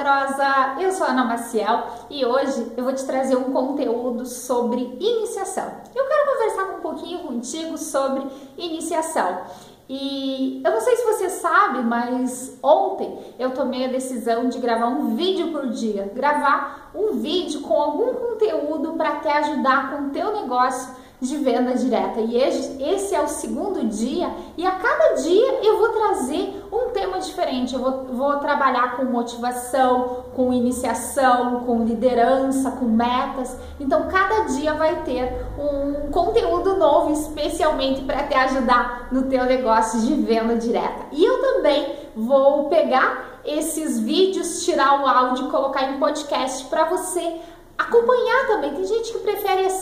poderosa! Eu sou a Ana Maciel e hoje eu vou te trazer um conteúdo sobre iniciação. Eu quero conversar um pouquinho contigo sobre iniciação. E eu não sei se você sabe, mas ontem eu tomei a decisão de gravar um vídeo por dia, gravar um vídeo com algum conteúdo para te ajudar com o teu negócio de venda direta. E esse é o segundo dia, e a cada dia eu vou trazer um tema diferente. Eu vou, vou trabalhar com motivação, com iniciação, com liderança, com metas. Então, cada dia vai ter um conteúdo novo, especialmente para te ajudar no teu negócio de venda direta. E eu também vou pegar esses vídeos, tirar o áudio e colocar em podcast para você acompanhar também. Tem gente que prefere assim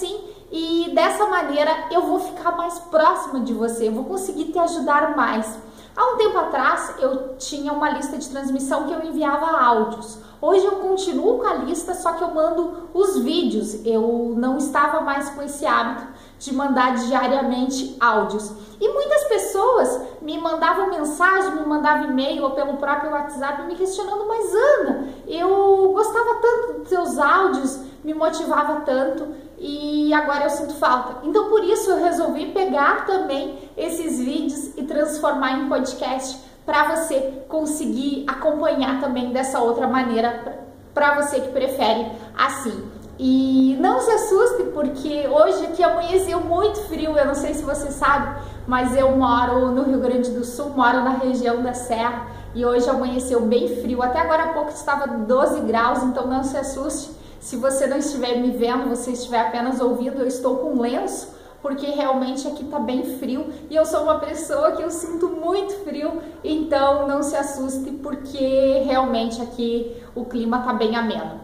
dessa maneira eu vou ficar mais próxima de você, eu vou conseguir te ajudar mais. Há um tempo atrás eu tinha uma lista de transmissão que eu enviava áudios. Hoje eu continuo com a lista, só que eu mando os vídeos. Eu não estava mais com esse hábito de mandar diariamente áudios. E muitas pessoas me mandavam mensagem, me mandavam e-mail ou pelo próprio WhatsApp me questionando, mas Ana, eu gostava tanto dos seus áudios, me motivava tanto e agora eu sinto falta. Então por isso eu resolvi pegar também esses vídeos e transformar em podcast para você conseguir acompanhar também dessa outra maneira para você que prefere assim. E não se assuste porque hoje aqui amanheceu muito frio, eu não sei se você sabe, mas eu moro no Rio Grande do Sul, moro na região da Serra e hoje amanheceu bem frio. Até agora há pouco estava 12 graus, então não se assuste se você não estiver me vendo, você estiver apenas ouvindo, eu estou com lenço, porque realmente aqui tá bem frio e eu sou uma pessoa que eu sinto muito frio, então não se assuste porque realmente aqui o clima tá bem ameno.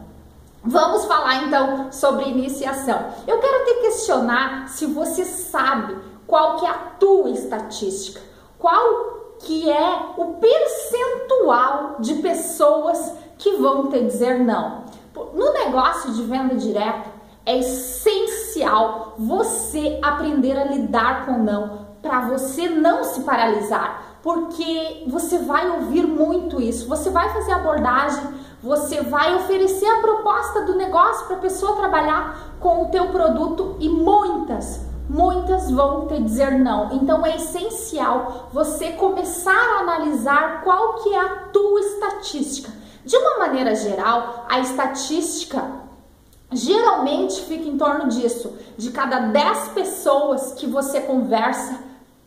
Vamos falar então sobre iniciação. Eu quero te questionar se você sabe qual que é a tua estatística, qual que é o percentual de pessoas que vão te dizer não. No negócio de venda direta, é essencial você aprender a lidar com não para você não se paralisar, porque você vai ouvir muito isso. Você vai fazer abordagem, você vai oferecer a proposta do negócio para a pessoa trabalhar com o teu produto e muitas muitas vão te dizer não. Então é essencial você começar a analisar qual que é a tua estatística. De uma maneira geral, a estatística geralmente fica em torno disso. De cada 10 pessoas que você conversa,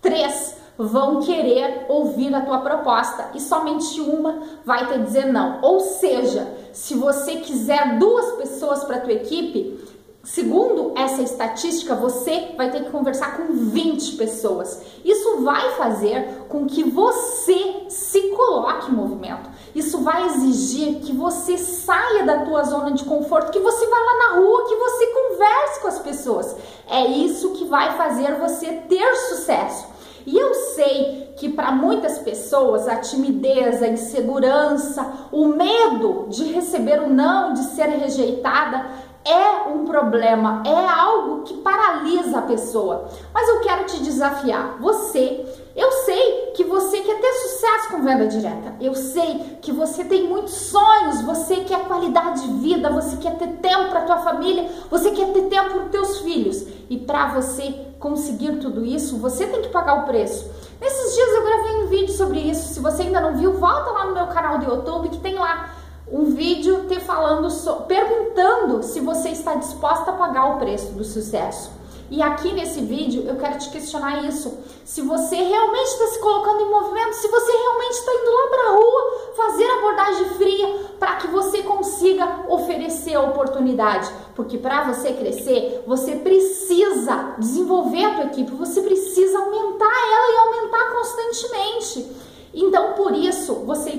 3 vão querer ouvir a tua proposta e somente uma vai te dizer não. Ou seja, se você quiser duas pessoas para tua equipe, Segundo essa estatística, você vai ter que conversar com 20 pessoas. Isso vai fazer com que você se coloque em movimento. Isso vai exigir que você saia da tua zona de conforto, que você vá lá na rua, que você converse com as pessoas. É isso que vai fazer você ter sucesso. E eu sei que para muitas pessoas a timidez, a insegurança, o medo de receber o não, de ser rejeitada, é um problema, é algo que paralisa a pessoa. Mas eu quero te desafiar. Você, eu sei que você quer ter sucesso com venda direta. Eu sei que você tem muitos sonhos, você quer qualidade de vida, você quer ter tempo para tua família, você quer ter tempo para os teus filhos. E para você conseguir tudo isso, você tem que pagar o preço. Nesses dias eu gravei um vídeo sobre isso. Se você ainda não viu, volta lá no meu canal do YouTube que tem lá um vídeo te falando, so, perguntando se você está disposta a pagar o preço do sucesso. E aqui nesse vídeo eu quero te questionar isso. Se você realmente está se colocando em movimento, se você realmente está indo lá para a rua fazer abordagem fria para que você consiga oferecer a oportunidade. Porque para você crescer, você precisa desenvolver a tua equipe, você precisa aumentar ela e aumentar constantemente. Então, por isso, você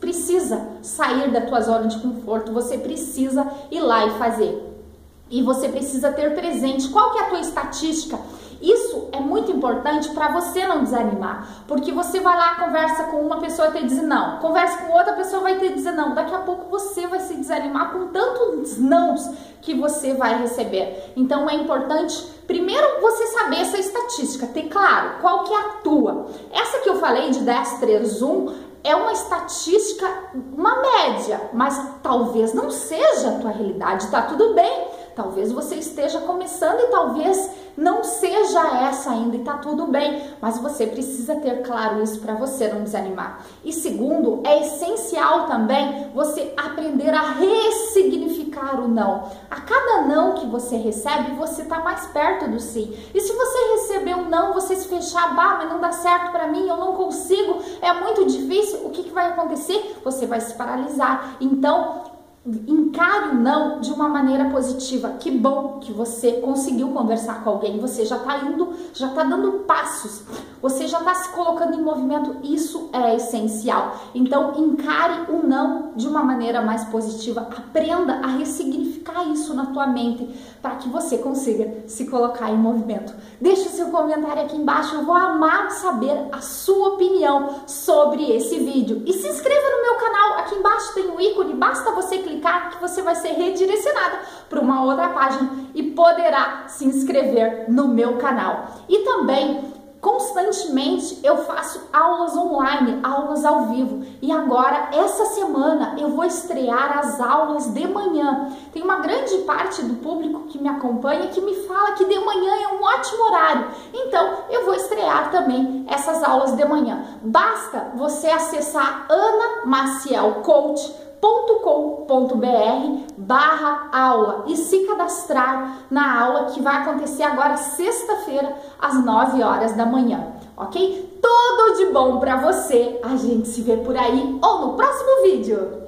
precisa sair da tua zona de conforto, você precisa ir lá e fazer. E você precisa ter presente qual que é a tua estatística. Isso é muito importante para você não desanimar, porque você vai lá, conversa com uma pessoa e te diz não, conversa com outra pessoa vai te dizer não. Daqui a pouco você vai se desanimar com tantos nãos que você vai receber. Então é importante primeiro você saber essa estatística, ter claro qual que é a tua. Essa que eu falei de 10, 3, 1 é uma estatística, uma média, mas talvez não seja a tua realidade, tá tudo bem. Talvez você esteja começando e talvez não seja essa ainda e tá tudo bem, mas você precisa ter claro isso para você não desanimar. E segundo, é essencial também você aprender a ressignificar o não. A cada não que você recebe, você tá mais perto do sim. E se você receber um não, você se fechar, bah, mas não dá certo para mim, eu não consigo, é muito difícil, o que, que vai acontecer? Você vai se paralisar. Então, Encare o não de uma maneira positiva. Que bom que você conseguiu conversar com alguém. Você já está indo, já está dando passos. Você já está se colocando em movimento. Isso é essencial. Então, encare o não de uma maneira mais positiva. Aprenda a ressignificar isso na tua mente para que você consiga se colocar em movimento. Deixe seu comentário aqui embaixo. Eu vou amar saber a sua opinião sobre esse vídeo. E se inscreva no. Aqui embaixo tem o um ícone. Basta você clicar que você vai ser redirecionada para uma outra página e poderá se inscrever no meu canal. E também constantemente eu faço aulas online, aulas ao vivo. E agora, essa semana, eu vou estrear as aulas de manhã. Tem uma grande parte do público que me acompanha que me fala que de manhã é um ótimo horário. Então, eu vou estrear também essas aulas de manhã. Basta você acessar Ana Maciel Coach com.br barra aula e se cadastrar na aula que vai acontecer agora sexta-feira às 9 horas da manhã, ok? Tudo de bom para você, a gente se vê por aí ou no próximo vídeo!